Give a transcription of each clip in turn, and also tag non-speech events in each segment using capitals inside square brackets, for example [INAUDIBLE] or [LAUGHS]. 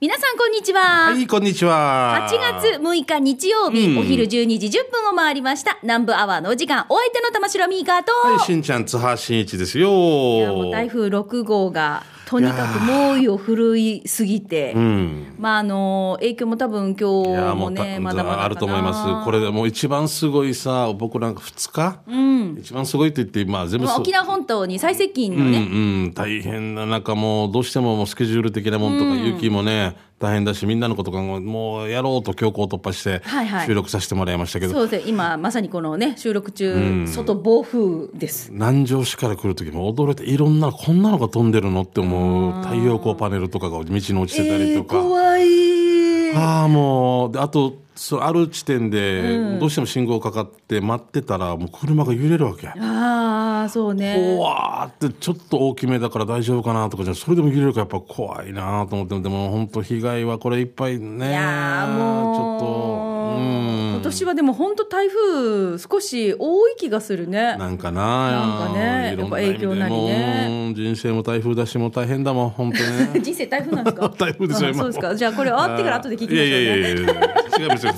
皆さんこんにちは。はい、こんにちは。8月6日日曜日、うんお昼12時10分を回りました。南部アワーのお時間、お相手の玉城ミーカーと、はい、しんちゃん、津波しんいちですよ。いやもう台風6号が、とにかく猛威を振るいすぎて、うん。まああの、影響も多分い今日や、もね、まだまだあると思います。これでもう一番すごいさ、僕なんか2日？うん。一番すごいと言って、まあ全部沖縄本島に最接近のうんね、うん、大変な中もうどうしてももうスケジュール的なもんとか、雪もね大変だしみんなのことがもうやろうと強行突破してはいはい。収録させてもらいましたけど、そうです。ね、今まさにこのね、収録中、外暴風です。南城市から来る時も驚いていろんなこんなのが飛んでるのって思う太陽光パネルとかが道に落ちてたりとか、怖い。ああもうであとそうある地点でどうしても信号かかって待ってたらもう車が揺れるわけ。ああ、そうね。怖ーってちょっと大きめだから大丈夫かなとかじゃそれでも揺れるからやっぱ怖いなと思ってでも本当被害はこれいっぱいねいやーもうちょっとうん今年はでも本当台風少し多い気がするね。なんかな。なんかねやっぱ影響なりね。人生も台風だしもう大変だもん本当ね。[LAUGHS] 人生台風なんですか？[LAUGHS] 台風ですよ今。あそうですか。じゃあこれ終わってから後で聞きましょうね。いやいやいやいや。違いますよ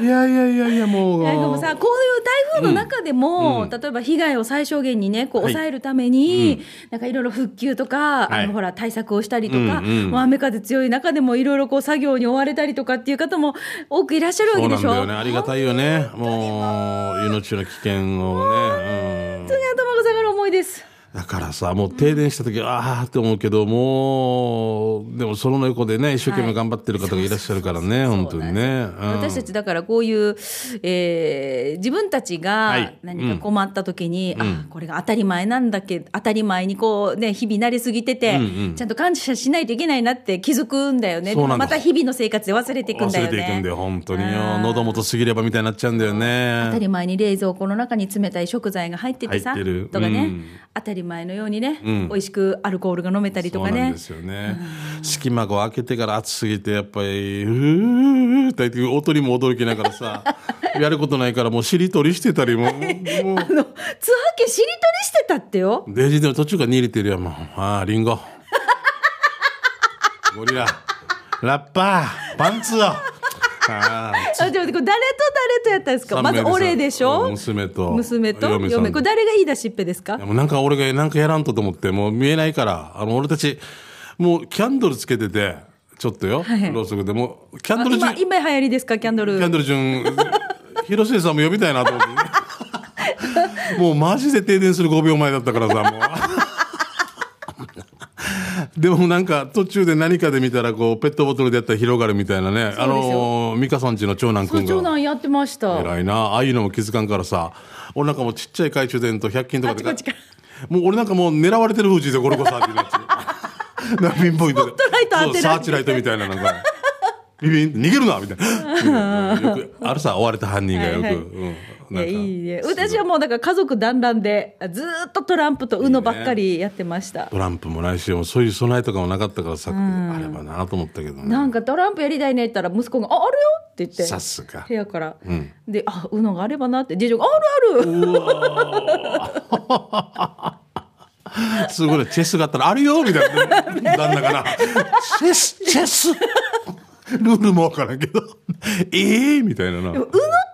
いやいやいやいやもう。いやでもさこういう台風の中でも、例えば被害を最小限にねこうはい。抑えるために、なんかいろいろ復旧とか、はい。あのほら対策をしたりとか、うんうん。もう雨風強い中でもいろいろこう作業に追われたりとかっていう方も多くいらっしゃるわけでしょ？だよね。ありがたいよね。もう命の危険をね、うん。本当に頭が下がる思いです。だからさ、もう停電した時、ああって思うけど、もう、でもその横でね、一生懸命頑張ってる方がいらっしゃるからね、本当にね。うん私たちだからこういう、えー自分たちがはい。何か困った時に、あこれが当たり前なんだけど当たり前にこうね日々慣れすぎてて、ちゃんと感謝しないといけないなって気づくんだよね。また日々の生活で忘れていくんだ忘よね。れていくんだよ、本当によ。喉元過ぎればみたいになっちゃうんだよ当たね。り前に冷蔵庫の中に冷たい食材が入っててさてる。とかね、うん。当たり前のようにね、ん美味しくアルコールが飲めたりとかねですよね。隙間を開けてから暑すぎて、やっぱり、うーって言って音にも驚きながらさ、[LAUGHS] やることないからもうしりとりしてたりも、[LAUGHS] もう、あの津波家しりとりしてたってよ？デジでも途中から握れてるよ、もう。ああ、リンゴ。[LAUGHS] ゴリラ。ラッパー。パンツを。ああ。あでもこれ誰と誰とやったんですか？まず俺でしょ？娘と。娘と？嫁これ誰が言い出しっぺですか？でもなんか俺がなんかやらんとと思って、もう見えないから、あの、俺たち、もうキャンドルつけてて、ちょっとよ、はいろうそくで。もう、キャンドル順、今今流行りですか？キャンドル。キャンドル順、[LAUGHS] 広末さんも呼びたいなと思って。[LAUGHS] もうマジで停電する5秒前だったからさ、もう。でもなんか途中で何かで見たらこうペットボトルでやったら広がるみたいなね。あのー、美香さんちの長男くそう長。男やってました偉いな。ああいうのも気づかんからさ。俺なんかもうちっちゃい懐中電灯100均とかでもう俺なんかもう狙われてる風じでゴルゴ13のやつ。[LAUGHS] なピンポイントで。サーチライトみたいななんか。ビビン逃げるなみたいな。[LAUGHS] あるさ、追われた犯人がよく。はいはいうんいやいいね私はもうだから家族団らんでずーっとトランプと UNO ばっかりやってましたトランプもないし、もうそういう備えとかもなかったからさ、あればなと思ったけどね。なんかトランプやりたいねって言ったら息子が「ああるよ」って言ってさすが部。屋から、んで「あ UNO があればな」って次女が「あるある」[LAUGHS] すごいね、チェスがあったら、あるよみたいな。旦那かな。チェス、チェスルールもわからんけど。ええみたいなな。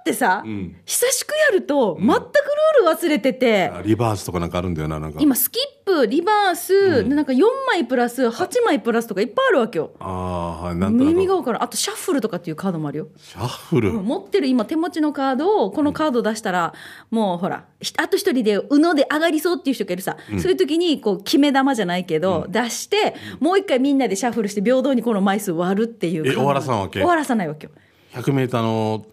ってさ、久しくやると全くルール忘れてて、リバースとかなんかあるんだよな、なんか。今スキップリバース、なんか4枚プラス8枚プラスとかいっぱいあるわけよ。ああ、はい、なんとなく。意味が分からん。あとシャッフルとかっていうカードもあるよ。シャッフル？持ってる今手持ちのカードをこのカード出したら、もうほらひあと一人で UNO で上がりそうっていう人がいるさ、そういう時にこう決め玉じゃないけど、出してもう一回みんなでシャッフルして平等にこの枚数割るっていう終わらさんわけ？終わらさないわけよ100メーターの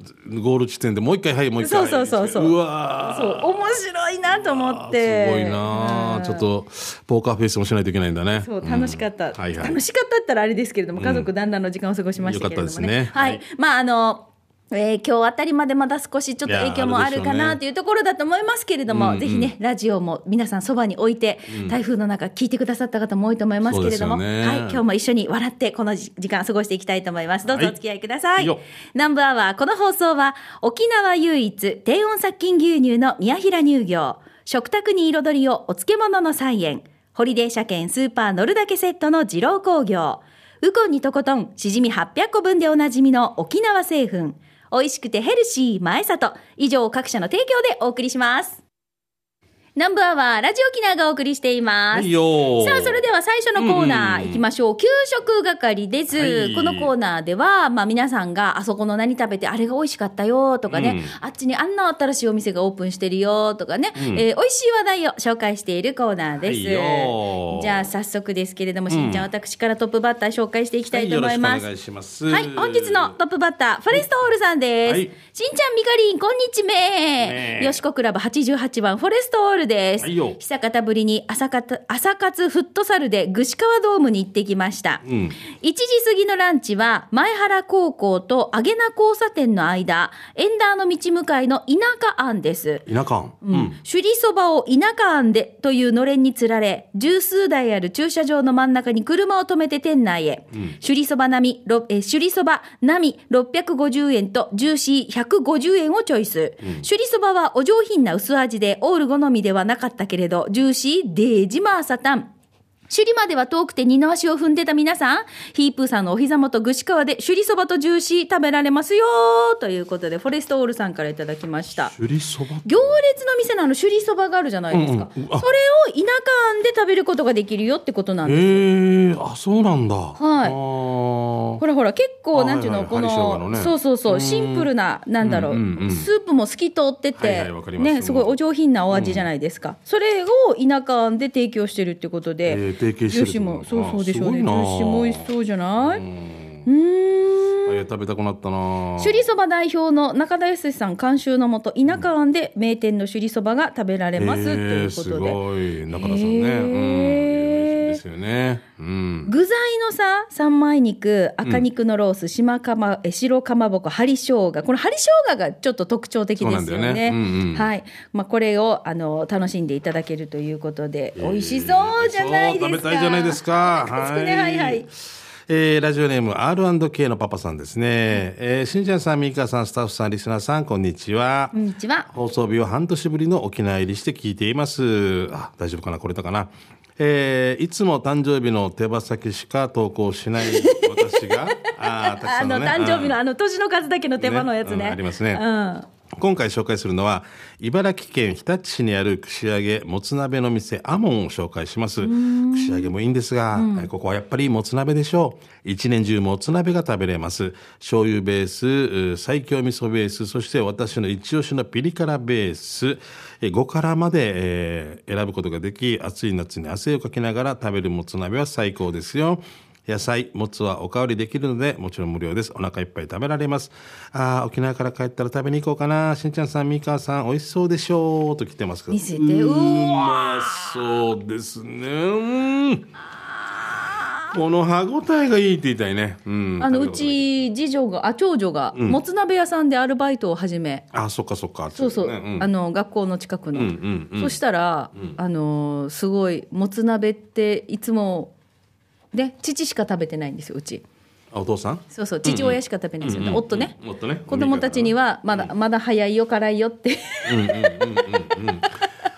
ゴール地点でもう一回、はい、もう一回。そうそうそうそう。うわー。そう面白いなと思って。すごいなあちょっと、ポーカーフェイスもしないといけないんだね。そう楽しかった、うん。はいはい。楽しかったったらあれですけれども家族団らんの時間を過ごしましたけれどもね,、よかったですね。はい、はい。まああのえー今日あたりまでまだ少しちょっと影響もあるかなというところだと思いますけれども、ぜひねラジオも皆さんそばに置いて、台風の中聞いてくださった方も多いと思いますけれども、ね。はい、今日も一緒に笑ってこの時時間過ごしていきたいと思います。どうぞお付き合いください、はいよ。南部アワーこの放送は沖縄唯一低温殺菌牛乳の宮平乳業。食卓に彩りをお漬物の菜園。ホリデー車検スーパー乗るだけセットの二郎工業。ウコンにとことん、しじみ800個分でおなじみの沖縄製粉。美味しくてヘルシー、前里。以上、各社の提供でお送りします。南部アワー、ラジオ沖縄がお送りしています。はいさあ、それでは最初のコーナうんー行きましょう。給食係です。はいこのコーナーでは、まあ皆さんがあそこの何食べてあれが美味しかったよとかね、あっちにあんな新しいお店がオープンしてるよとかね、えー美味しい話題を紹介しているコーナーです。はいじゃあ早速ですけれども、しんちゃん、私からトップバッター紹介していきたいと思います。はい、よろしくお願いします。はい、本日のトップバッター、フォレストオールさんです。はいしんちゃん、みかりん、こんにちめ。ねえよしこクラブ88番、フォレストオールです。はいよ久方ぶりに朝活、朝活フットサルで串川ドームに行ってきました。ん1時過ぎのランチは、前原高校と揚げ名交差点の間、エンダーの道向かいの田舎庵です。田舎。うん。首里そばを田舎庵でというのれんにつられ、十数台ある駐車場の真ん中に車を止めて店内へ。首里そば並み、ろえー首里そば並み650円とジューシー150円をチョイス。首里そばはお上品な薄味でオール好みではなかったけれど、ジューシーデージマーサタン。首里までは遠くて二の足を踏んでた皆さん、ヒープーさんのお膝元具志川で首里そばとジューシー食べられますよということで、フォレストオールさんからいただきました。首里そば？行列の店のあの首里そばがあるじゃないですか、うんうんあそれを田舎庵で食べることができるよってことなんえです、えー、あ、そうなんだ。はい。ほらほら結構あなんていうの、こはいはい針生姜ののね。そうそうそううん。シンプルななんだろう,、うんうんうん。スープも透き通ってて、はいはいわかります。ねすごいお上品なお味じゃないですか、それを田舎庵で提供してるってことで、えー提携してるってことジューシーもそうそうでしょうね。ジュあすごいなー。シーも美味しそうじゃない？うーんえー食べたくなったな。首里そば代表の中田康さん監修のもと田舎庵で名店の首里そばが食べられます、ということすでごい。中田さんね、うですよね。うん。具材のさ三枚肉赤肉のロース、島かまえ白かまぼこ針生姜。この針生姜がちょっと特徴的ですよね。ね。うんうん。はい、まあ、これをあの楽しんでいただけるということで、美味しそうじゃないですか。食べたいじゃないですか。[LAUGHS] つくねはい。はいえーラジオネーム R&K のパパさんですね。えーしんちゃんさん、みーかさん、スタッフさん、リスナーさん、こんにちは。こんにちは放送日は半年ぶりの沖縄入りして聞いています。あ、大丈夫かな？これだかな？えーいつも誕生日の手羽先しか投稿しない [LAUGHS] 私が、あーたくあのさんのね。誕生日のあの年の数だけの手間のやつねねうんありますねうん今回紹介するのは茨城県日立市にある串揚げもつ鍋の店アモンを紹介します。串揚げもいいんですが、えここはやっぱりもつ鍋でしょう。一年中もつ鍋が食べれます。醤油ベースう最強味噌ベースそして私の一押しのピリ辛ベース。え5辛まで、えー選ぶことができ暑い夏に汗をかきながら食べるもつ鍋は最高ですよ野菜、もつはおかわりできるので、もちろん無料です。お腹いっぱい食べられます。ああ、沖縄から帰ったら食べに行こうかな。しんちゃんさん、みかさん、美味しそうでしょう。と来てますけど。見せてうまそうですね。うん。この歯ごたえがいいって言いたいね。うん。あのう。ち次女があ長女がもつ鍋屋さんでアルバイトを始め、あ、そっかそっか。そうそう、ねんあの学校の近くの、うんうんうんそしたら、あのすごいもつ鍋っていつもね父しか食べてないんですようち。あお父さん？そうそう父親しか食べないんですよ、うんうん夫ね、うん夫ね。子供たちにはまだ、まだ早いよ辛いよって。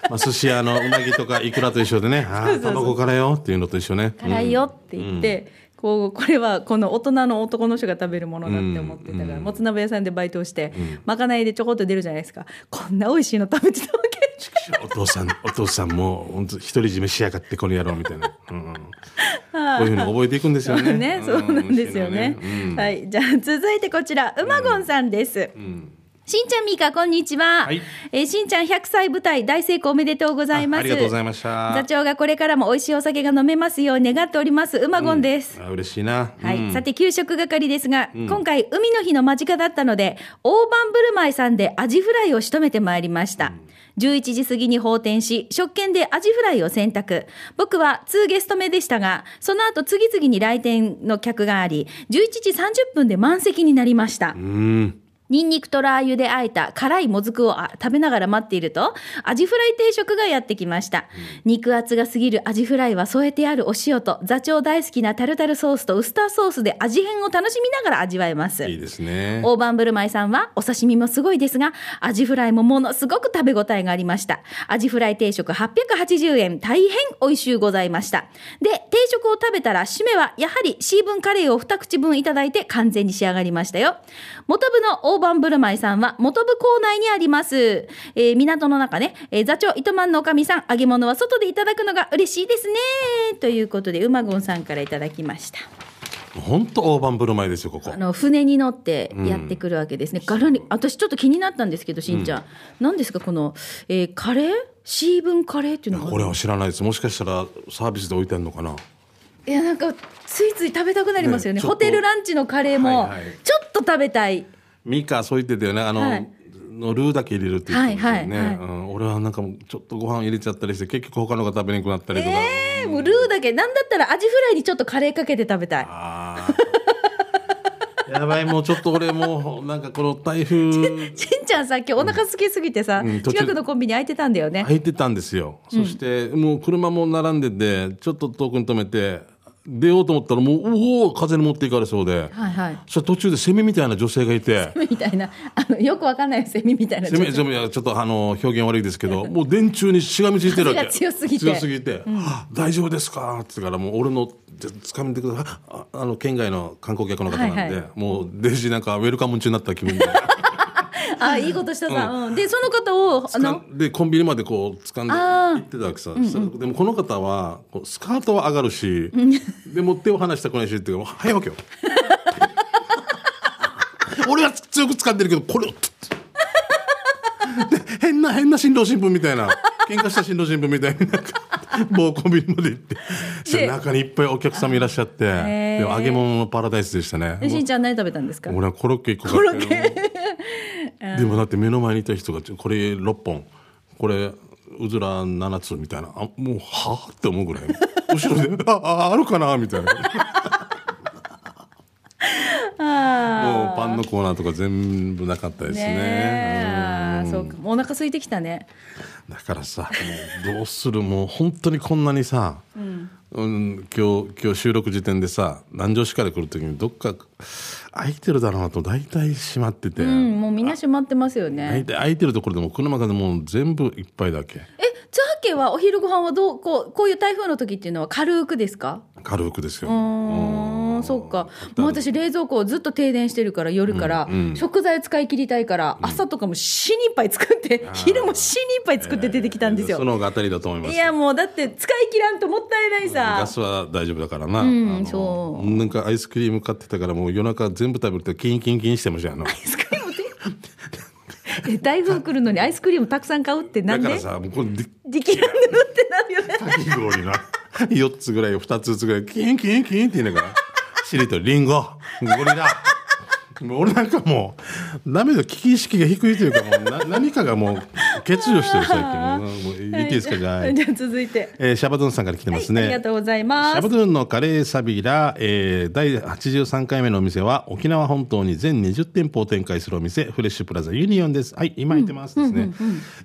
まあ、寿司屋のうなぎとかイクラと一緒でね、ああ、卵からよっていうのと一緒ね。辛いよって言って、こうこれはこの大人の男の人が食べるものだって思ってたから、もつ鍋屋さんでバイトをして、まかないでちょこっと出るじゃないですか。こんな美味しいの食べてたわけ [LAUGHS] お父さん、お父さんも、本当独り占めしやがって、この野郎みたいな。[LAUGHS] こういうふうに覚えていくんですよね。[LAUGHS] ね、そうなんですよね。うん。はい、じゃあ続いてこちら、うまごんさんです。しんちゃんみーかこんにちは、はい。えーしんちゃん100歳舞台大成功おめでとうございます。あありがとうございました。座長がこれからも美味しいお酒が飲めますよう願っておりますうまごんです、あ嬉しいな。はい、うんさて給食係ですが、今回海の日の間近だったので大盤振る舞いさんでアジフライを仕留めてまいりました、11時過ぎに放天し食券でアジフライを選択僕は2ゲスト目でしたがその後次々に来店の客があり11時30分で満席になりました、うん。ニンニクとラー油で和えた辛いもずくをあ食べながら待っていると、アジフライ定食がやってきました。肉厚が過ぎるアジフライは添えてあるお塩と座長大好きなタルタルソースとウスターソースで味変を楽しみながら味わえます。いいですね。大盤振る舞いさんはお刺身もすごいですが、アジフライもものすごく食べ応えがありました。アジフライ定食880円、大変美味しゅうございました。で、定食を食べたら締めはやはりシーブンカレーを2口分いただいて完全に仕上がりましたよ。元部の大盤振る舞いさんは元部校内にあります。えー港の中ね、えー座長糸満のおかみさん、揚げ物は外でいただくのが嬉しいですね。ということで、馬ゴンさんからいただきました。本当大盤振る舞いですよ、ここあ。の船に乗ってやってくるわけですね。柄に私ちょっと気になったんですけどしんちゃん、何ですかこの、えーカレー？シーブンカレーっていうのがこれは知らないです。もしかしたらサービスで置いてんのかな？いやなんかついつい食べたくなりますよねねホテルランチのカレーもはいはいちょっと食べたい、ミカそう言ってたよね。あの、はいのルーだけ入れるって言ってね、はいはいうん。俺はなんかもうちょっとご飯入れちゃったりして、結局他のが食べにくくなったりとか。えーもうルーだけなんだったらアジフライにちょっとカレーかけて食べたいやばい、もうちょっと俺もう、なんかこの台風、[LAUGHS] しんちゃんさっきお腹空きすぎてさ、うん近くのコンビニ空いてたんだよね、空いてたんですよ。そして、もう車も並んでて、ちょっと遠くに止めて、出ようと思ったらもう、おお風に持っていかれそうで。はいはいそしたら途中でセミみたいな女性がいて、みたいなあのよくわかんないセミみたいなセミ、セミはちょっとあの、表現悪いですけど、[LAUGHS] もう電柱にしがみついてるわけ。強すぎて強すぎて、はあ大丈夫ですか？って言から、もう俺の、じゃ掴みてください。ああの、県外の観光客の方なんで、はいはいもう、デジなんかウェルカム中になった気分で。あいいことしたさ、うん。でその方をあの？でコンビニまでこう掴んで行ってたわけさ、でもこの方はこうスカートは上がるし、[LAUGHS] でも手を離したくないしっていうかもう早いわけよ。[LAUGHS] 俺は強く掴んでるけどこれを変な変な新郎新婦みたいな喧嘩した新郎新婦みたいになんか某コンビニまで行って中にいっぱいお客様いらっしゃってー。でも揚げ物のパラダイスでしたね。でしんちゃん何食べたんですか？俺はコロッケ1個買ってでもだって目の前にいた人がこれ6本。これうずら7つみたいな。あもうはあって思うぐらい。[LAUGHS] 後ろであああるかなみたいな。[LAUGHS] もうパンのコーナーとか全部なかったですね。ねそうかお腹空いてきたね。だからさもうどうするもう本当にこんなにさ、うん今日今日収録時点でさ南城市から来る時にどっか空いてるだろうなと大体閉まってて、うんもうみんな閉まってますよね。大体空いてるところでも車がもう全部いっぱいだけ。えツハ家はお昼ご飯はどうこうこういう台風の時っていうのは軽くですか？軽くですよ。うーんそっか。もう私冷蔵庫ずっと停電してるから夜から、食材使い切りたいから、朝とかも死にいっぱい作って昼も死にいっぱい作って出てきたんですよ、その方が当たりだと思います。いやもうだって使い切らんともったいないさ。ガスは大丈夫だからな、んあのそう。なんかアイスクリーム買ってたからもう夜中全部食べるとキンキンキンしてましたよアイスクリームってえ台風来るのにアイスクリームたくさん買うってなんで？だからさもうこれでできるんだってなるよね。かき氷な。4つぐらい2つずつぐらいキンキンキンって言いながらしりとりリンゴ。ゴリラ。俺なんかもうダメだ危機意識が低いというかもうな [LAUGHS] 何かがもう欠如してる最近。もうもうい。いですかじゃあ、はい。[LAUGHS] じゃあ続いて。えーシャバドゥンさんから来てますね、はい、ありがとうございシます。ャバドゥンのカレーサビラ、えー第83回目のお店は沖縄本島に全20店舗を展開するお店フレッシュプラザユニオンです。はい今空いてますですね、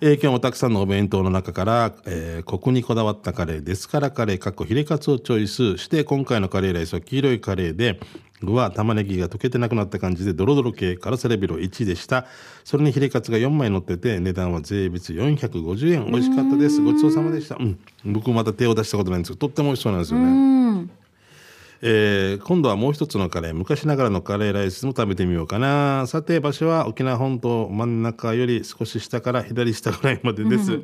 えー今日もたくさんのお弁当の中から、えーコクにこだわったカレーですからカレーかっこヒレカツをチョイスして今回のカレーライスは黄色いカレーで具は玉ねぎが溶けてなくなった感じでドロドロ系辛さレベル1でした。それにヒレカツが4枚乗ってて値段は税別450円。美味しかったです。ごちそうさまでした、うん、僕まだ手を出したことないんですけどとっても美味しそうなんですよね。えー今度はもう一つのカレー。昔ながらのカレーライスも食べてみようかな。さて場所は沖縄本島真ん中より少し下から左下ぐらいまでです、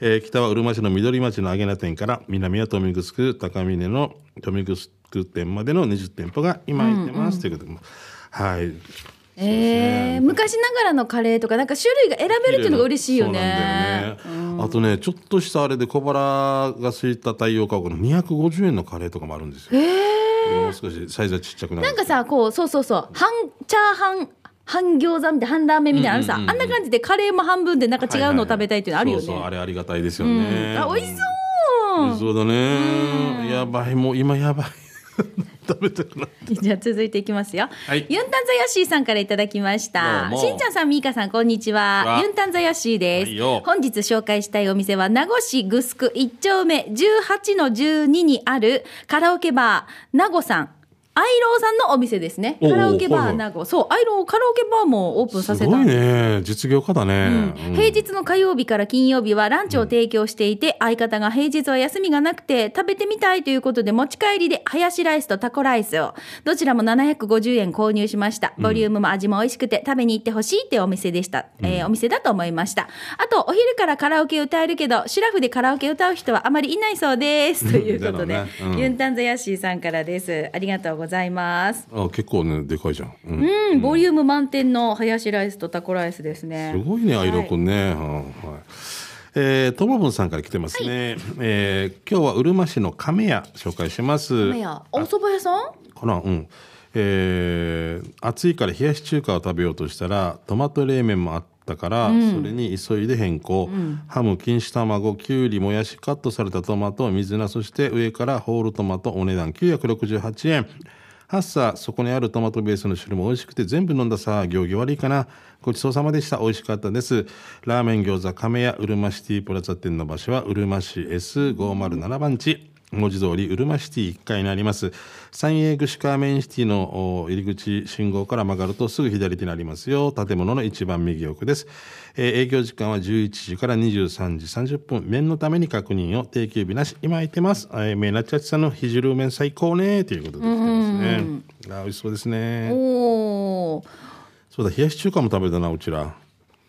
えー北はうるま市の緑町の揚げ名店から南は豊見城高峰の豊見城店までの20店舗が今空いてます、ということではい。えー、昔ながらのカレーとかなんか種類が選べるっていうのが嬉しいよね。そうなんだよね。あとねちょっとしたあれで小腹が空いた太陽価格の250円のカレーとかもあるんですよ、もう少しサイズはちっちゃくなる。なんかさこうそうそうそう。半チャーハン半餃子みたいな半ラーメンみたいなのあるさ、あんな感じでカレーも半分でなんか違うのを食べたいっていうのあるよね、そうそうあれありがたいですよね、あ美味しそう。美味しそうだね。やばい。もう今やばい食べたくなっ [LAUGHS] じゃあ続いていきますよ。はいユンタンザヤッシーさんからいただきました。しんちゃんさん、みーかさん、こんにちは。ユンタンザヤッシーです。はいよ本日紹介したいお店は、名護市グスク1丁目18の12にあるカラオケバー、名護さん。アイローさんのお店ですね。カラオケバー名護。そう、アイローカラオケバーもオープンさせた。んです。ね。実業家だね、うん。平日の火曜日から金曜日はランチを提供していて、相方が平日は休みがなくて食べてみたいということで持ち帰りでハヤシライスとタコライスをどちらも750円購入しました。ボリュームも味も美味しくて食べに行ってほしいってお店でした、えーお店だと思いました。あとお昼からカラオケ歌えるけどシラフでカラオケ歌う人はあまりいないそうです。ということで、ね。うん。ユンタンザヤッシーさんからです。ありがとうございますあ結構ねでかいじゃん、うん。うん、ボリューム満点のハヤシライスとタコライスですね。すごいね、アイロくんね。はいはい。えー、ともぶんさんから来てますね。えー今日はうるま市の亀屋紹介します。いやお蕎麦屋さん？かな？うん。えー暑いから冷やし中華を食べようとしたらトマト冷麺もあったから、それに急いで変更、ハム錦糸卵きゅうりもやしカットされたトマト水菜そして上からホールトマトお値段968円はっさそこにあるトマトベースの汁も美味しくて全部飲んださ行儀悪いかなごちそうさまでした美味しかったですラーメン餃子亀屋うるまシティプラザ店の場所はうるま市 S507 番地文字通り、うるまシティ1階にあります。三栄串川メインシティの入り口信号から曲がるとすぐ左手にありますよ。建物の一番右奥です。えー営業時間は11時から23時30分。麺のために確認を定休日なし。今空いてます。えー、メイナッチャチさんのひじる麺最高ね。ということで来てますね。あー美味しそうですね。おーそうだ、冷やし中華も食べたな、うちら。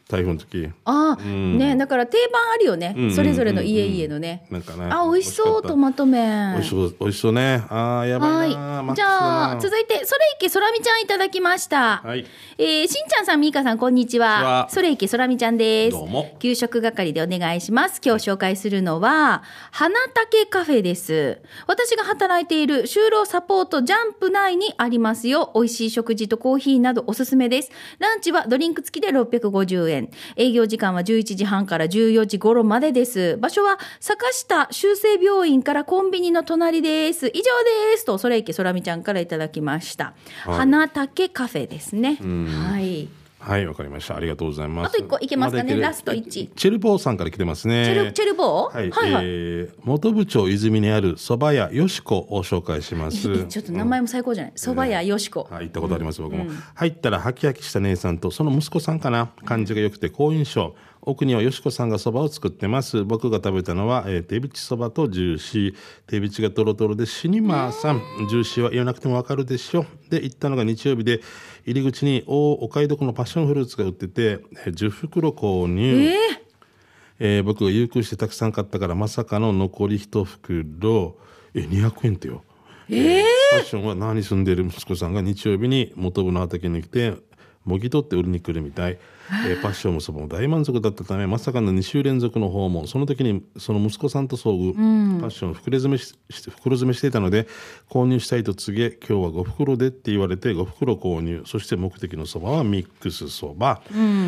台風の時。ああ、ねだから定番あるよね、んうんそれぞれの家々のね、なんかね。あ美味しそうトマト麺美味しそう、美味しそうね。ああ、やばいじゃあ、続いて、それいけそらみちゃんいただきました。はいえー、しんちゃんさん、みーかさん、こんにち。はそれいけそらみちゃんです。どうも給食係でお願いします。今日紹介するのは、花竹カフェです。私が働いている就労サポートジャンプ内にありますよ。美味しい食事とコーヒーなどおすすめです。ランチはドリンク付きで650円。営業時間は11時半から14時頃までです。場所は坂下修正病院からコンビニの隣です。以上です。と、それいけそらみちゃんからいただきました。はい花竹カフェですね。はい。はい、わかりました。ありがとうございます。あと一個いけますかねだいけるラスト一チェルボーさんから来てますね。チェル、チェルボー？はい、はいはい。えー元部長泉にある蕎麦屋よしこを紹介します。ちょっと名前も最高じゃない？蕎麦屋よしこ。はい、行ったことあります、僕も。入ったら、ハキハキした姉さんと、その息子さんかな。感じが良くて好印象。奥にはよしこさんがそばを作ってます。僕が食べたのは、えー、手びちそばとジューシー。手びちがトロトロで死にまーさん。ジューシーは言わなくてもわかるでしょ。で、行ったのが日曜日で、入り口に大お買い得のパッションフルーツが売ってて、えー10袋購入。えー。僕が有空してたくさん買ったからまさかの残り一袋。え200円ってよ。えー。ファッションは何住んでる息子さんが日曜日に元部の畑に来てもぎ取って売りに来るみたい、えーパッションもそばも大満足だったためまさかの2週連続の訪問。その時にその息子さんと遭遇、パッションを袋詰めし袋詰めしていたので購入したいと告げ今日は5袋でって言われて5袋購入。そして目的のそばはミックスそば。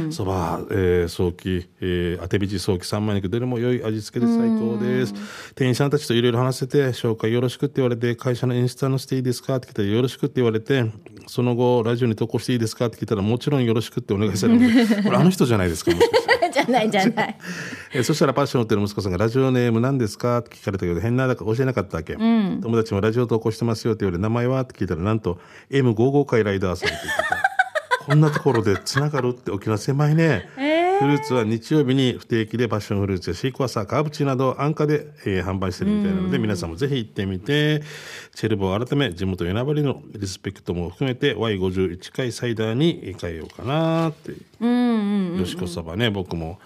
そば、えー、早期、えー、当てびち早期三枚肉どれも良い味付けで最高です。店員さんたちといろいろ話せて紹介よろしくって言われて会社のインスタのしていいですかって聞いたらよろしくって言われてその後ラジオに投稿していいですかって聞いたらもちろんよろしくってお願いされて [LAUGHS] [LAUGHS] これあの人じゃないですかもしかして。じゃないじゃない。[LAUGHS] えーそしたらパッションってる息子さんがラジオネーム何ですか？って聞かれたけど変なだから教えなかったわけ、友達もラジオ投稿してますよって言われて名前はって聞いたらなんと M55 回ライダーさんって言ってた。こんなところでつながるって沖縄狭いね、[LAUGHS] フルーツは日曜日に不定期でパッションフルーツやシークワーサーカーブチなど安価で、えー販売してるみたいなので皆さんもぜひ行ってみて。チェルボを改め地元与那原のリスペクトも含めて Y51 回サイダーに変えようかなって。よしこそばね僕も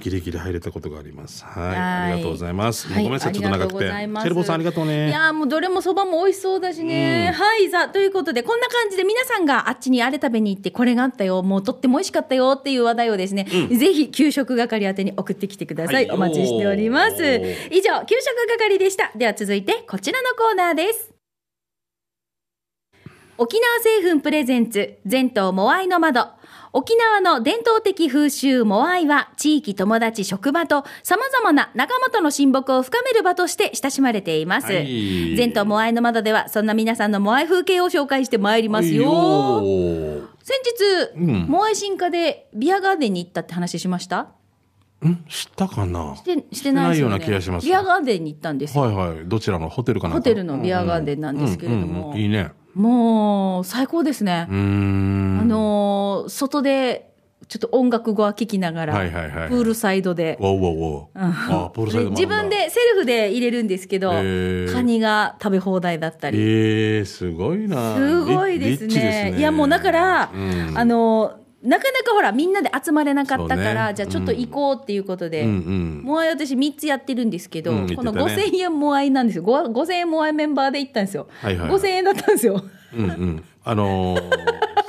ギリギリ入れたことがあります。はい、はい。ありがとうございます、はい。ごめんなさい。ちょっと長くて。チありがとうございます。ェルボさんありがとうね。いやーもうどれもそばも美味しそうだしね、はい。さあということでこんな感じで皆さんがあっちにあれ食べに行ってこれがあったよ。もうとっても美味しかったよっていう話題をですね、ぜひ給食係宛てに送ってきてください、はい。お待ちしております。以上給食係でした。では続いてこちらのコーナーです沖縄製粉プレゼンツ、全島モアイの窓。沖縄の伝統的風習モアイは地域友達職場と様々な仲間との親睦を深める場として親しまれています。はい全島モアイの窓ではそんな皆さんのモアイ風景を紹介してまいりますよ。先日、んモアイ進化でビアガーデンに行ったって話しました？ん？知ったかな？してしてないですよね。ような気がしますビアガーデンに行ったんですよ。はいはい。どちらの？ホテルかなホテルのビアガーデンなんですけれどもうんうんうんいいね。もう最高ですね。あのー外でちょっと音楽は聴きながら、はいはいはいプールサイドで。ウォーウォーウォー。あ、プールサイド自分。でセルフで入れるんですけど、カニが食べ放題だったり。ええすごいな。すごいですリッチね。いやもうだから、うんあのなかなかほらみんなで集まれなかったから、ねじゃあちょっと行こうっていうことで、うんうん。モアイ私3つやってるんですけど、うんこのたね5000円モアイなんですよ。ご5000円モアイメンバーで行ったんですよ。はいはい5000円だったんですよ。うんうん。あのー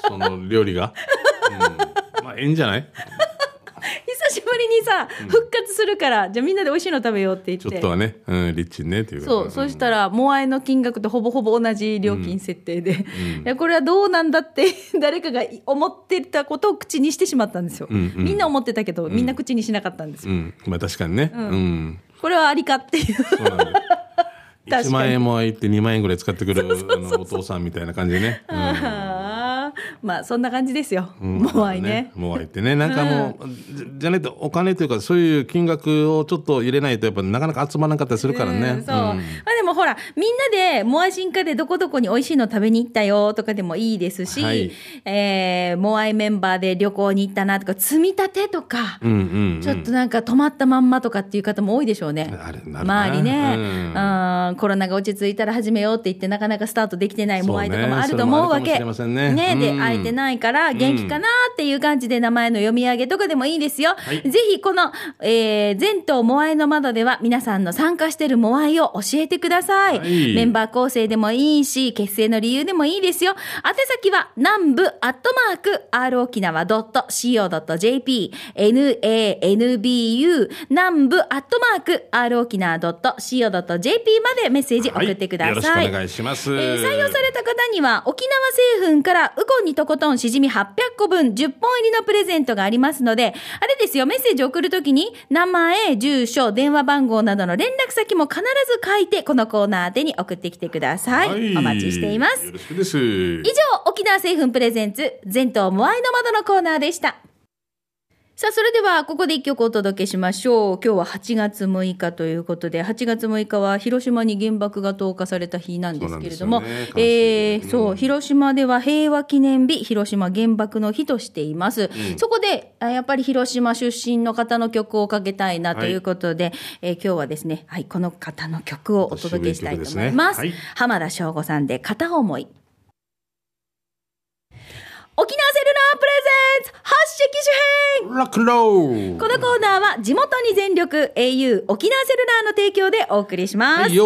その料理が？うん。まあ、ええんじゃない？久しぶりにさ、復活するから、じゃあみんなで美味しいの食べようって言って。ちょっとはね、うん、リッチね、っていうかそう、そしたら、モアイの金額とほぼほぼ同じ料金設定で、[LAUGHS] いや、これはどうなんだって、[LAUGHS] 誰かが思ってたことを口にしてしまったんですよ。うんうんみんな思ってたけど、みんな口にしなかったんですよ。うん。まあ確かにね。うん。これはありかっていう。そうなんだよ。[LAUGHS] 確かに1万円も入って2万円ぐらい使ってくるお父さんみたいな感じでね。うん [LAUGHS] まあ、そんな感じですよ。モアイね。もう入ってね。なんかもう、じじゃないとお金というか、そういう金額をちょっと入れないと、やっぱなかなか集まらなかったりするからね。うんそう。まあほら、みんなでモアイ進化でどこどこに美味しいの食べに行ったよとかでもいいですし、はいえーモアイメンバーで旅行に行ったなとか、積み立てとか、うんうんうん。ちょっとなんか止まったまんまとかっていう方も多いでしょうね。周りね、ううんコロナが落ち着いたら始めようって言ってなかなかスタートできてないモアイとかもあると思うわけ。それもあるかもしれませんねで、うん空いてないから元気かなっていう感じで名前の読み上げとかでもいいですよ。いぜひこの、えー、全島モアイの窓では皆さんの参加してるモアイを教えてください。はいメンバー構成でもいいし、結成の理由でもいいですよ。宛先は南部アットマーク r 沖縄 .co.jp nanbu 南部アットマーク r 沖縄 .co.jp までメッセージ送ってください。よろしくお願いします。えー採用された方には沖縄製粉からウコンにとことんしじみ800個分10本入りのプレゼントがありますので、あれですよ、メッセージ送るときに名前、住所、電話番号などの連絡先も必ず書いてこのコーナー宛てに送ってきてください。お待ちしています。よろしくです。以上、沖縄製粉プレゼンツ、全島モアイの窓のコーナーでした。さあ、それでは、ここで一曲お届けしましょう。今日は8月6日ということで、8月6日は広島に原爆が投下された日なんですけれども、ねえー悲しいそう、広島では平和記念日、広島原爆の日としています。そこで、あやっぱり広島出身の方の曲をかけたいなということで、えー今日はですね、はい、この方の曲をお届けしたいと思います。すね浜田省吾さんで片思い。沖縄セルラープレゼンツ発色主編ロックンロールこのコーナーは地元に全力 au 沖縄セルラーの提供でお送りします。はい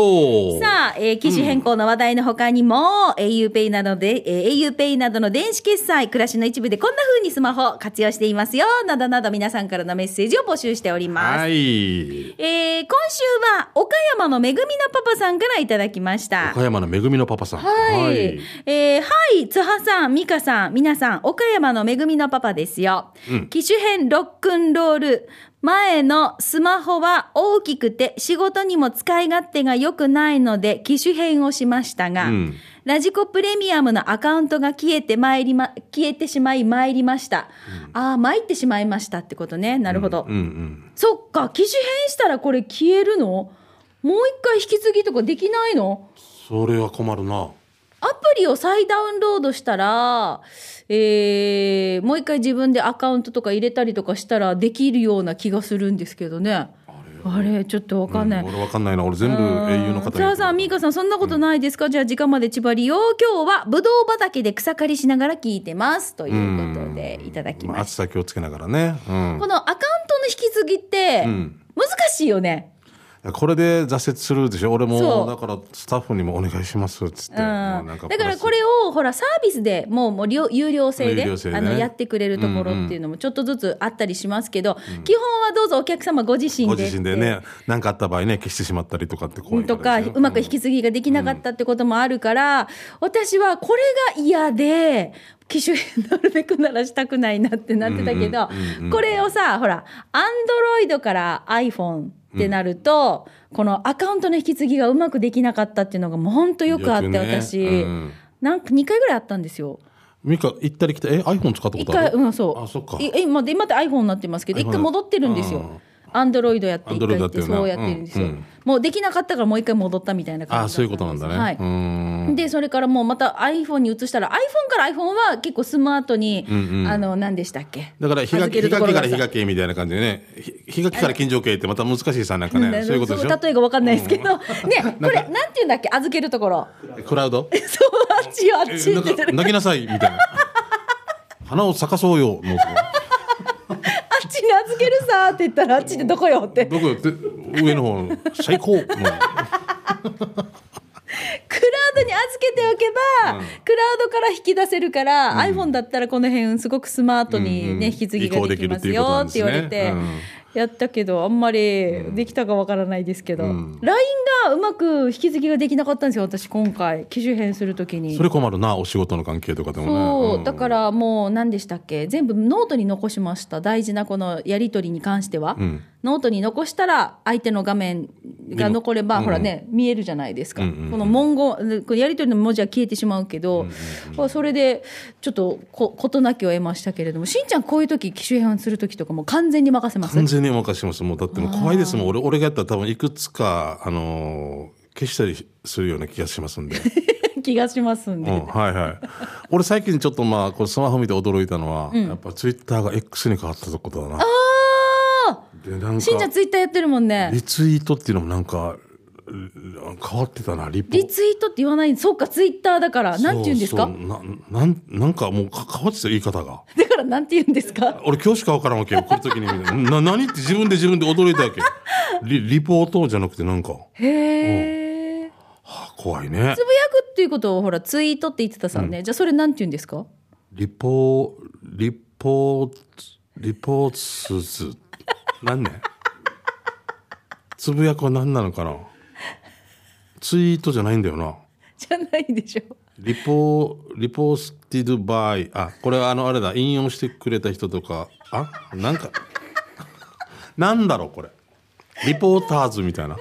さあ、えー機種変更の話題の他にも、auPay などで、えー auPay などの電子決済、暮らしの一部でこんな風にスマホ活用していますよ、などなど皆さんからのメッセージを募集しております。はい。えー今週は岡山のめぐみのパパさんからいただきました。岡山のめぐみのパパさん。はい。えーはい、津波さん、美香さん、皆さん、岡山のめぐみのパパですよ。機種編ロックンロール。前のスマホは大きくて仕事にも使い勝手が良くないので機種変をしましたが、うんラジコプレミアムのアカウントが消えてまいりま、消えてしまい参りました。ああ、参ってしまいましたってことね。なるほど。うんうん。そっか、機種変したらこれ消えるの？もう一回引き継ぎとかできないの？それは困るな。アプリを再ダウンロードしたら、えーもう一回自分でアカウントとか入れたりとかしたらできるような気がするんですけどね。あれちょっとわかんない。うん俺わかんないな。俺全部英雄の方さあさあ、ミーカさん、そんなことないですか、じゃあ、時間まで千葉りよ。今日は、ぶどう畑で草刈りしながら聞いてます。ということで、いただきまあました。暑さ気をつけながらね。うんこのアカウントの引き継ぎって、ん難しいよね。これで挫折するでしょ？俺もだからスタッフにもお願いしますっつって、うん。もうなんかだからこれをほらサービスでもうもう料有料制でね。あのやってくれるところっていうのもちょっとずつあったりしますけど、基本どうぞお客様ご自身でご。自身でね、何かあった場合ね、消してしまったりとかって怖いとか、うまく引き継ぎができなかったってこともあるから、私はこれが嫌で、機種変なるべくならしたくないなってなってたけど、これをさ、ほら、アンドロイドから iPhone ってなると、このアカウントの引き継ぎがうまくできなかったっていうのがもう本当よくあって、ね。私、うん。なんか2回ぐらいあったんですよ。ミカ、行ったり来たり、え、iPhone 使ったこ一とある？回、うん、そう。あ、そっか。い今で今って iPhone になってますけど、一回戻ってるんですよ。アンドロイドやって一回ってやってるな。そうやってるんですよ、うんうん。もうできなかったからもう一回戻ったみたいな感じあ、そういうことなんだね。はい。でそれからもうまた iPhone に移したら iPhone から iPhone は結構スマートに、あの何でしたっけ？だから、日が預き、日がきから日がきみたいな感じでね、ひ日がきから近所系ってまた難しいさ、なんかね、そういうことでしょ？例えが分かんないですけど、ねこれなんて言うんだっけ？預けるところ。クラウド？そうあっちよあっえちなんかって。言ってる泣きなさいみたいな。[LAUGHS] 花を咲かそうよ。のちに預けるさーって言ったらあっちってどこよって。どこよって上の方最高。[LAUGHS] クラウドに預けておけば、クラウドから引き出せるから、iPhone だったらこの辺すごくスマートにね、うんうん。引き継ぎができますよって言われて。うんやったけど、あんまりできたかわからないですけど、LINE がうまく引き継ぎができなかったんですよ、私今回、機種変するときに。そ。れ困るな、お仕事の関係とかでもね。そう、ん。だからもう何でしたっけ。全部ノートに残しました。大事なこのやり取りに関しては、んノートに残したら相手の画面が残れば、ほらね見えるじゃないですか、この文言このやり取りの文字は消えてしまうけど、それでちょっとこ事なきを得ましたけれどもしんちゃんこういう時機種変する時とかもう完全に任せます完全にお任せします。もうだってもう怖いですもん。俺、俺がやったら多分いくつか、あのー消したりするような気がしますんで。[LAUGHS] 気がしますんで、うん、はいはい。俺最近ちょっとまあ、これスマホ見て驚いたのは、やっぱツイッターが X に変わったことだな。あで、なんか、あしんちゃんツイッターやってるもんねリツイートっていうのもなんか、う変わってたな、リポ。リツイートって言わないそうかツイッターだからなんて言うんですか？ななんなんかもうか変わってたよ言い方が。だからなんて言うんですか？俺今日しか分からんわけよ。来る時に。な、何って自分で自分で驚いたわけ。リリポートじゃなくてなんか、へえ、はあ怖いねつ。ぶやくっていうことをほらツイートって言ってたさね、じゃあそれなんて言うんですか？リポ、リポ reposts。何ねつぶやくは何なのかな？ツイートじゃないんだよな。じゃないでしょ。リポ、 reposted by。あ、これはあの、あれだ、引用してくれた人とか、あ、なんか、なんだろう、これ。リポーターズみたいな。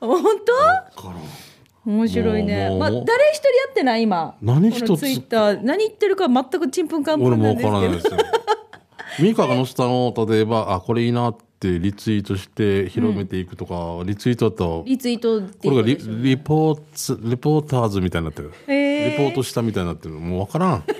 本当？からん。面白いね。まあ誰一人やってない今。何一つツイッター。何言ってるか全くちんぷんかんぷ俺もんなんですけど。分からないですよ。ミカが載せたのを、例えば、あ、これいいなってリツイートして広めていくとか、リツイートだと、リツイートこれがリリポーツ、リポーターズみたいになってる。リポートしたみたいになってる。もう分からん。[LAUGHS]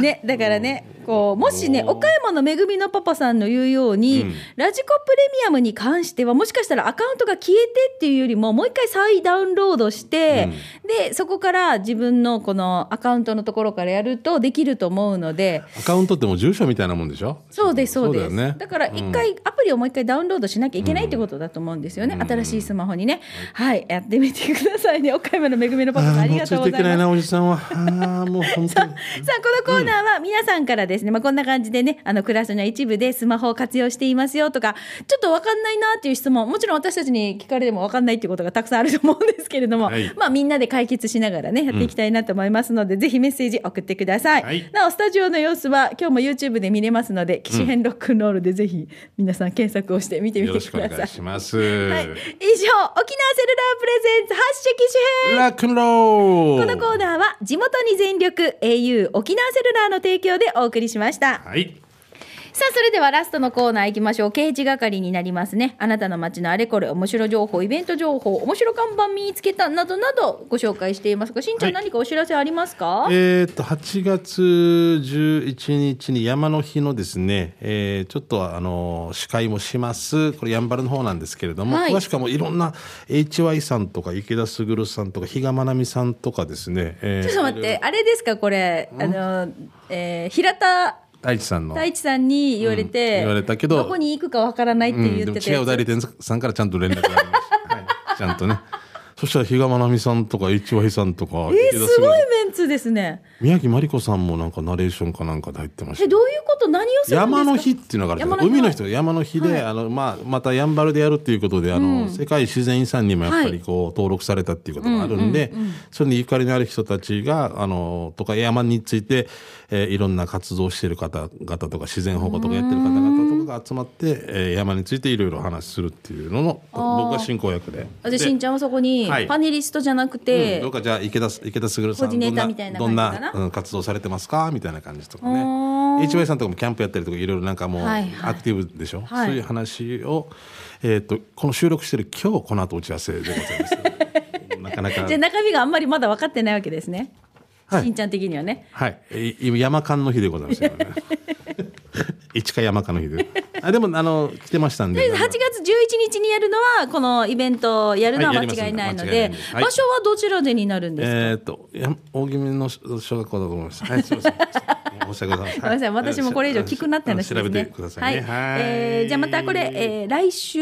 ねだからねこうもしね岡山のめぐみのパパさんの言うように、ラジコプレミアムに関してはもしかしたらアカウントが消えてっていうよりももう一回再ダウンロードして、でそこから自分のこのアカウントのところからやるとできると思うので。アカウントってもう住所みたいなもんでしょ？そうですそうです。ね。だから一回アプリをもう一回ダウンロードしなきゃいけないってことだと思うんですよね、新しいスマホにね。はい。やってみてくださいね。岡山のめぐみのパパさんありがとうございます。いていけないな、おじさんは。ああ、もう本当に。さあ、このコーナーは皆さんからですね、まあ、こんな感じでね、あの、クラスの一部でスマホを活用していますよとか、ちょっとわかんないなっていう質問、もちろん私たちに聞かれてもわかんないっていうことがたくさんあると思うんですけれども、はい。まあ、みんなで解決しながらね、やっていきたいなと思いますので、ぜひメッセージ送ってください。はい。なお、スタジオの様子は今日も YouTube で見れますので、機種編ロックンロールでぜひ皆さん検索をして見てみよろしくおてください。願いします。はい、以上、沖縄セルラープレゼンツ発色機種編。ラックンローこのコーナーは地元に全力 au 沖縄セルラーの提供でお送りしました。はい。さあ、それではラストのコーナー行きましょう。刑事係になりますね。あなたの街のあれこれ、面白情報、イベント情報、面白看板見つけたなどなどご紹介していますが、しんちゃんはい何かお知らせありますか、えーっと、8月11日に山の日のですね、えーちょっとあの、司会もします。これ、やんばるの方なんですけれども、はい詳しくはもういろんな HY さんとか、池田卓さんとか、比嘉愛未さんとかですね、えーちょっと待って、あれですか、これ、あの、えー平田大地さんの。太一さんに言われて、うん言われたけどどこに行くかわからないってうん、言ってたやつでも違う代理店さんからちゃんと連絡がありました。[LAUGHS] はい、ちゃんとね。そしたら比嘉愛未さんとか市羽さんとか、えー、すごいすメンツですね。宮城真理子さんもなんかナレーションかなんかで入ってました。え、どういうこと？何を山の日っていうのがあるんです海の人山の日で、はい。あのまあ、またやんばるでやるっていうことであの、世界自然遺産にもやっぱりこう、登録されたっていうことがあるんで、それにゆかりのある人たちがあのとか山について、えーいろんな活動をしている方々とか自然保護とかやってる方々が集まって、えー山についていろいろ話するっていうのの僕が進行役で。でしんちゃんはそこにはい。パネリストじゃなくて、うん、どうかじゃあ池田池田卓さんコーディネーターみたいなどんなうん、活動されてますか？みたいな感じとかおねー。HY さんとかもキャンプやったりとかいろいろなんかもうはいはい。アクティブでしょ、はい。そういう話を、えー、とこの収録してる今日この後打ち合わせでございます。[LAUGHS] なかなか。じゃあ中身があんまりまだ分かってないわけですね。はい。しんちゃん的にはね。はい。え今山間の日でございますよね [LAUGHS] [LAUGHS] 一か山間の日であでもあの来てましたんで。8月11日にやるのはこのイベントをやるのは間違いないので、ないです。はい。場所はどちらでになるんですか、えっ、とや大宜味の小学校だと思います。はいすみません。[LAUGHS] 申し訳ございません。ごめんなさい。私もこれ以上聞くなって話ですね。調べてくださいね。はい。えーじゃあまたこれ、えー来週、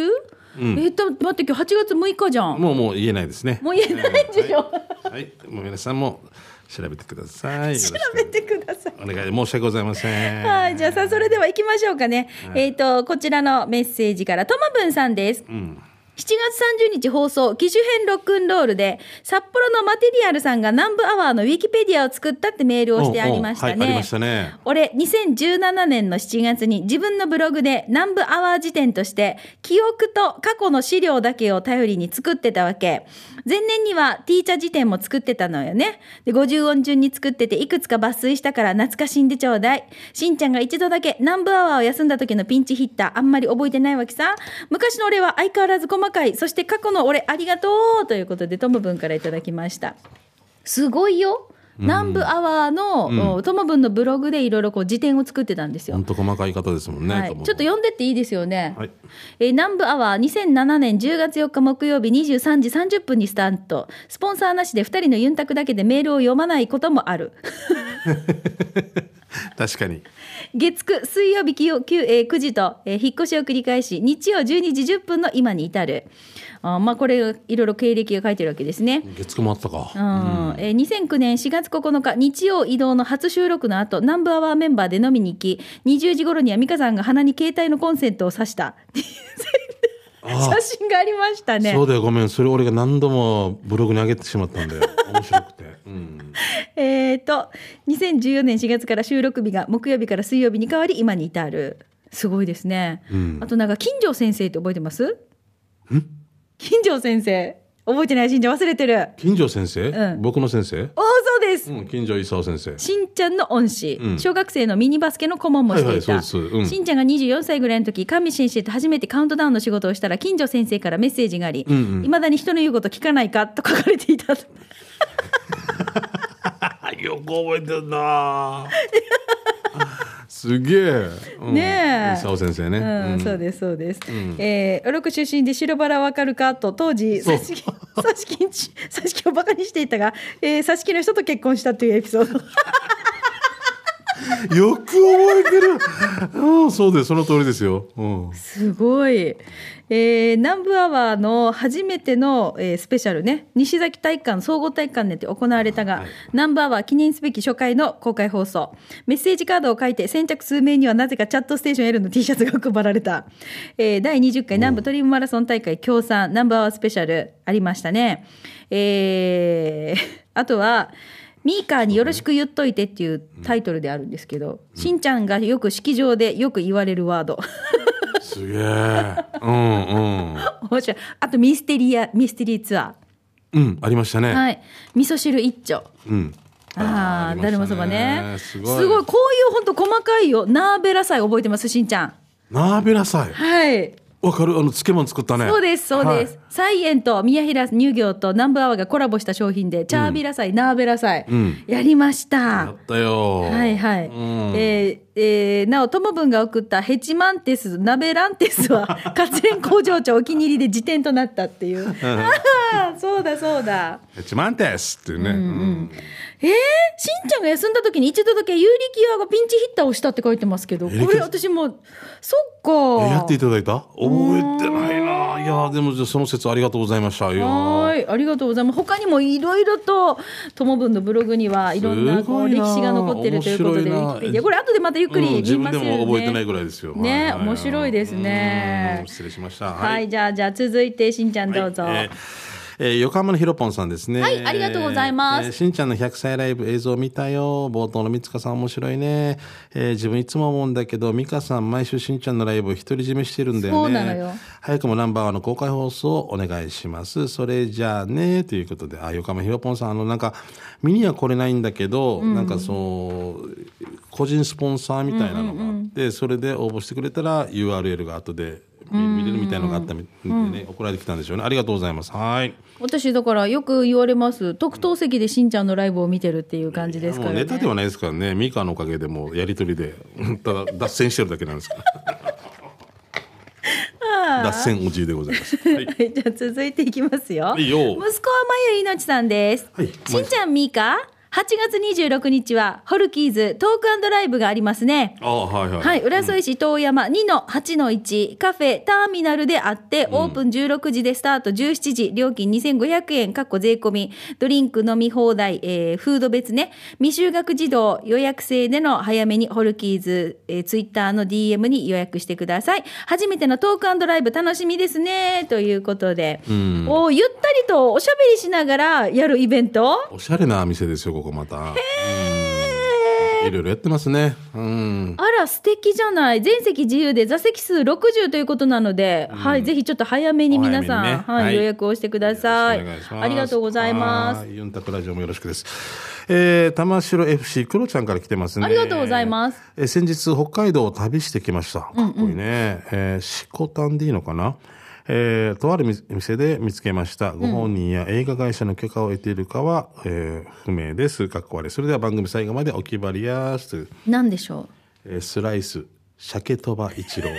えっと待って今日8月6日じゃん。もうもう言えないですね。もう言えないでしょ。はい、もう皆さんも調べてください。調べてください。お願い申し訳ございません。はい、じゃあさあそれでは行きましょうかね。えっ、とこちらのメッセージからともぶんさんです。7月30日放送、機種編ロックンロールで、札幌のマテリアルさんが南部アワーのウィキペディアを作ったってメールをしてありましたね。おうおうはいありましたね俺、2017年の7月に自分のブログで南部アワー辞典として、記憶と過去の資料だけを頼りに作ってたわけ。前年にはティーチャー辞典も作ってたのよね。で、50音順に作ってて、いくつか抜粋したから懐かしんでちょうだい。しんちゃんが一度だけ南部アワーを休んだ時のピンチヒッター、あんまり覚えてないわけさ。昔の俺は相変わらず細かい。そして過去の俺ありがとうということで、トム文からいただきました。すごいよ。南部アワーの、おトモブンのブログでいろいろこう辞典を作ってたんですよ。本当細かい方ですもんね。はい、ちょっと読んでっていいですよね。はいえー南部アワー2007年10月4日木曜日23時30分にスタート。スポンサーなしで2人のユンタクだけでメールを読まないこともある。[LAUGHS] 確かに。月9水曜日9、えー9時と、えー引っ越しを繰り返し、日曜12時10分の今に至る。あーまあこれいろいろ経歴が書いてるわけですね。月9もあったか。うんえー2009年4月9日日曜移動の初収録の後南部アワーメンバーで飲みに行き20時頃には美香さんが鼻に携帯のコンセントを挿したあ [LAUGHS] 写真がありましたねそうだよ、ごめん。それ俺が何度もブログに上げてしまったんで、面白くて。うん。えっと2014年4月から収録日が木曜日から水曜日に変わり今に至る。すごいですね、うん。あとなんか金城先生って覚えてます？金城先生。覚えてない？しんちゃん忘れてる。金城先生、うん。僕の先生？おおそうです。うん、金城勲先生。しんちゃんの恩師、うん。小学生のミニバスケの顧問もしていた、しんちゃんが24歳ぐらいの時神先生と初めてカウントダウンの仕事をしたら近所先生からメッセージがあり、いうんうん。まだに人の言うこと聞かないか？と書かれていた [LAUGHS] よく覚えてるな。[LAUGHS] すげえ。うん。ねえ。勲先生ね。うん、うん。そうですそうです、えー、六出身で白バラわかるか？と当時そう。挿し木挿し木んち挿し木をバカにしていたが、えー、挿し木の人と結婚したというエピソード [LAUGHS] よく覚えてる。うん、そうです。その通りですよ。うん。すごい、えー、南部アワーの初めての、えースペシャルね西崎体育館総合体育館にて行われたが、はい南部アワー記念すべき初回の公開放送メッセージカードを書いて先着数名にはなぜかチャットステーション L の T シャツが [LAUGHS] 配られた、えー第20回南部トリムマラソン大会協賛南部アワースペシャルありましたねえーあとはミーカーによろしく言っといてっていうタイトルであるんですけど、しんちゃんがよく式場でよく言われるワードすげえ。うんうん。面白い。あとミステリア、ミステリーツアうん、ありましたね。ー。はい。味噌汁一丁。うん。ああ、ーだるまそばね。すごい。こういう本当細かいよ。ナーベラ祭覚えてます、しんちゃん。ナーベラ祭。はい。わかる？あの、漬物作ったね。そうです、そうです。はいサイエンと宮平乳業と南部アワーがコラボした商品で、チャービラ祭、ナーベラ祭、うんやりました。やったよ。はいはい。うんえーえーなお、ともぶんが送ったヘチマンテス、ナベランテスは、[LAUGHS] 活連工場長お気に入りで辞典となったっていう。[LAUGHS] ああ、そうだそうだ。ヘチマンテスっていうね。うんえー、しんちゃんが休んだ時に一度だけ有力屋がピンチヒッターをしたって書いてますけど、これ私も、そっか。えやっていただいた？覚えてないな。いや、でもじゃあその説説ありがとうございました。はい、ありがとうございます。他にもいろいろと、ともぶんのブログにはいろんなこう歴史が残ってるということで、いなィキペディアこれ後でまたゆっくり見ますよね。分でも覚えてないぐらいですよ。ね面白いですねうん失礼しました。はい、じゃあ、じゃあ続いてしんちゃんどうぞ。はいえーえー横浜のひろぽんさんですね。はいありがとうございますえーしんちゃんの100歳ライブ映像見たよ。冒頭のみつかさん面白いね。えー自分いつも思うんだけど、みかさん毎週しんちゃんのライブを独り占めしてるんだよね。そうなのよ早くもナンバーワンの公開放送をお願いします。それじゃあね、ということで、あ、横浜ひろぽんさん、あの、なんか、見には来れないんだけど、なんかそう、個人スポンサーみたいなのがあって、それで応募してくれたら URL が後で見見れるみたいなのがあったみでね、送られてきたんでしょうね。ありがとうございます。はい。私だからよく言われます特等席でしんちゃんのライブを見てるっていう感じですからねネタではないですからね。ミカのおかげでもうやりとりで、[LAUGHS] ただ脱線してるだけなんですから。脱線おじいでございます。[LAUGHS] はい。はいじゃあ続いていきますよいいよ息子はまゆいのちさんです、はいしんちゃんみーか8月26日はホルキーズトークライブがありますね。ああ、はいはい。はい、浦添市遠山2の8の1カフェターミナルであって、オープン16時でスタート17時、料金2500円、かっこ税込み、ドリンク飲み放題、えーフード別ね、未就学児童予約制での早めにホルキーズ、えー、ツイッターの DM に予約してください。初めてのトークライブ楽しみですね、ということで、おーゆったりとおしゃべりしながらやるイベント？おしゃれな店ですよ、ここまた。うんいろいろやってますね。うん。あら、素敵じゃない。全席自由で座席数60ということなので、はい、ぜひちょっと早めに皆さん、ねはい、はい予約をしてください。ありがとうございます。はいユンタクラジオもよろしくです。えー、玉城 FC クロちゃんから来てますね。ありがとうございます。えー先日北海道を旅してきました。かっこいいね。えー、シコタンでいいのかな？えー、とある店店で見つけました。ご本人や映画会社の許可を得ているかは、えー不明です。かっこ悪い。それでは番組最後までお決まりやーす。なんでしょえースライス、鮭とば一郎。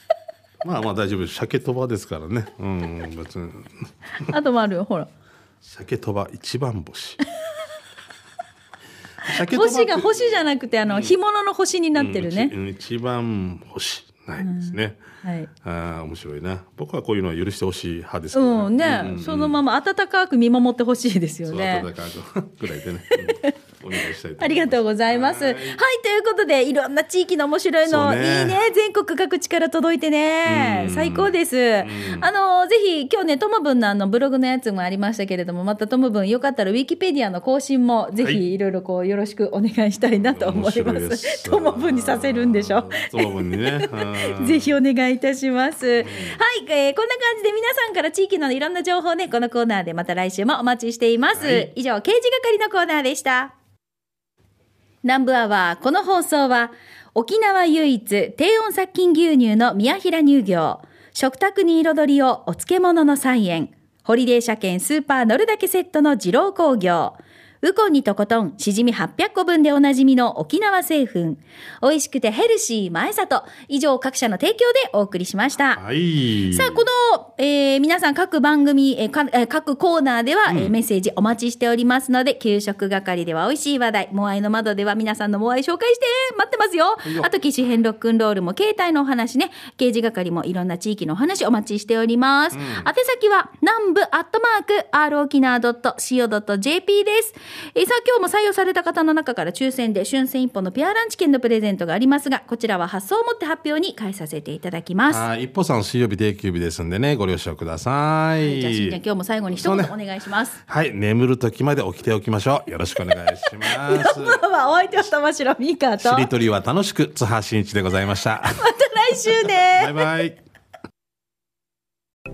[LAUGHS] まあまあ大丈夫です。鮭とばですからね。うん、別に。う。あともあるよ、ほら。鮭とば一番星。[LAUGHS] 星が星じゃなくて、あの、干物の星になってるね。うん一一番星ないですね。はい。ああ面白いな。僕はこういうのは許してほしい派ですけどうんね、そのまま温かく見守ってほしいですよね。温かく [LAUGHS] ぐらいでね、うんお願いしたいと思いますありがとうございます。はい、ということで、いろんな地域の面白いの、ねいいね。全国各地から届いてね。うん最高です。あの、ぜひ、今日ね、トモブンのあの、ブログのやつもありましたけれども、またトモブン、よかったら、ウィキペディアの更新も、ぜはいひ、いろいろこう、よろしくお願いしたいなと思いま。すすトモブンにさせるんでしょ。トモブンにね。うんぜひお願いいたします。はい、えーこんな感じで皆さんから地域のいろんな情報ね、このコーナーでまた来週もお待ちしています。はい以上、刑事係のコーナーでした。南部アワー、この放送は、沖縄唯一低温殺菌牛乳の宮平乳業、食卓に彩りをお漬物の菜園、ホリデー車検スーパー乗るだけセットの二郎工業、ウコンにとことん、しじみ800個分でおなじみの沖縄製粉。美味しくてヘルシー前里。以上各社の提供でお送りしました。はい。さあ、この、えー皆さん各番組、えーかえー各コーナーでは、えーメッセージお待ちしておりますので、給食係では美味しい話題、モアイの窓では皆さんのモアイ紹介して、待ってますよ。あと、機種編ロックンロールも携帯のお話ね、刑事係もいろんな地域のお話お待ちしております。宛先は、南部アットマーク、r 沖縄 .co.jp です。えーさあ、今日も採用された方の中から抽選で、春戦一本のペアランチ券のプレゼントがありますが、こちらは発送をもって発表に返させていただきます。はい。一歩さん水曜日定休日ですんでね、ご了承ください。じゃあ、しんちゃん、今日も最後に一言お願いします。はい。眠る時まで起きておきましょう。よろしくお願いします。[LAUGHS] まあまあ、お相手は玉城ミカと。ましりとりは楽しく、津波真一でございました。た来週ねバイバイ。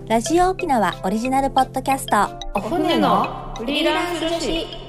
ラジオ沖縄オリジナルポッドキャストお船のフリーランス女子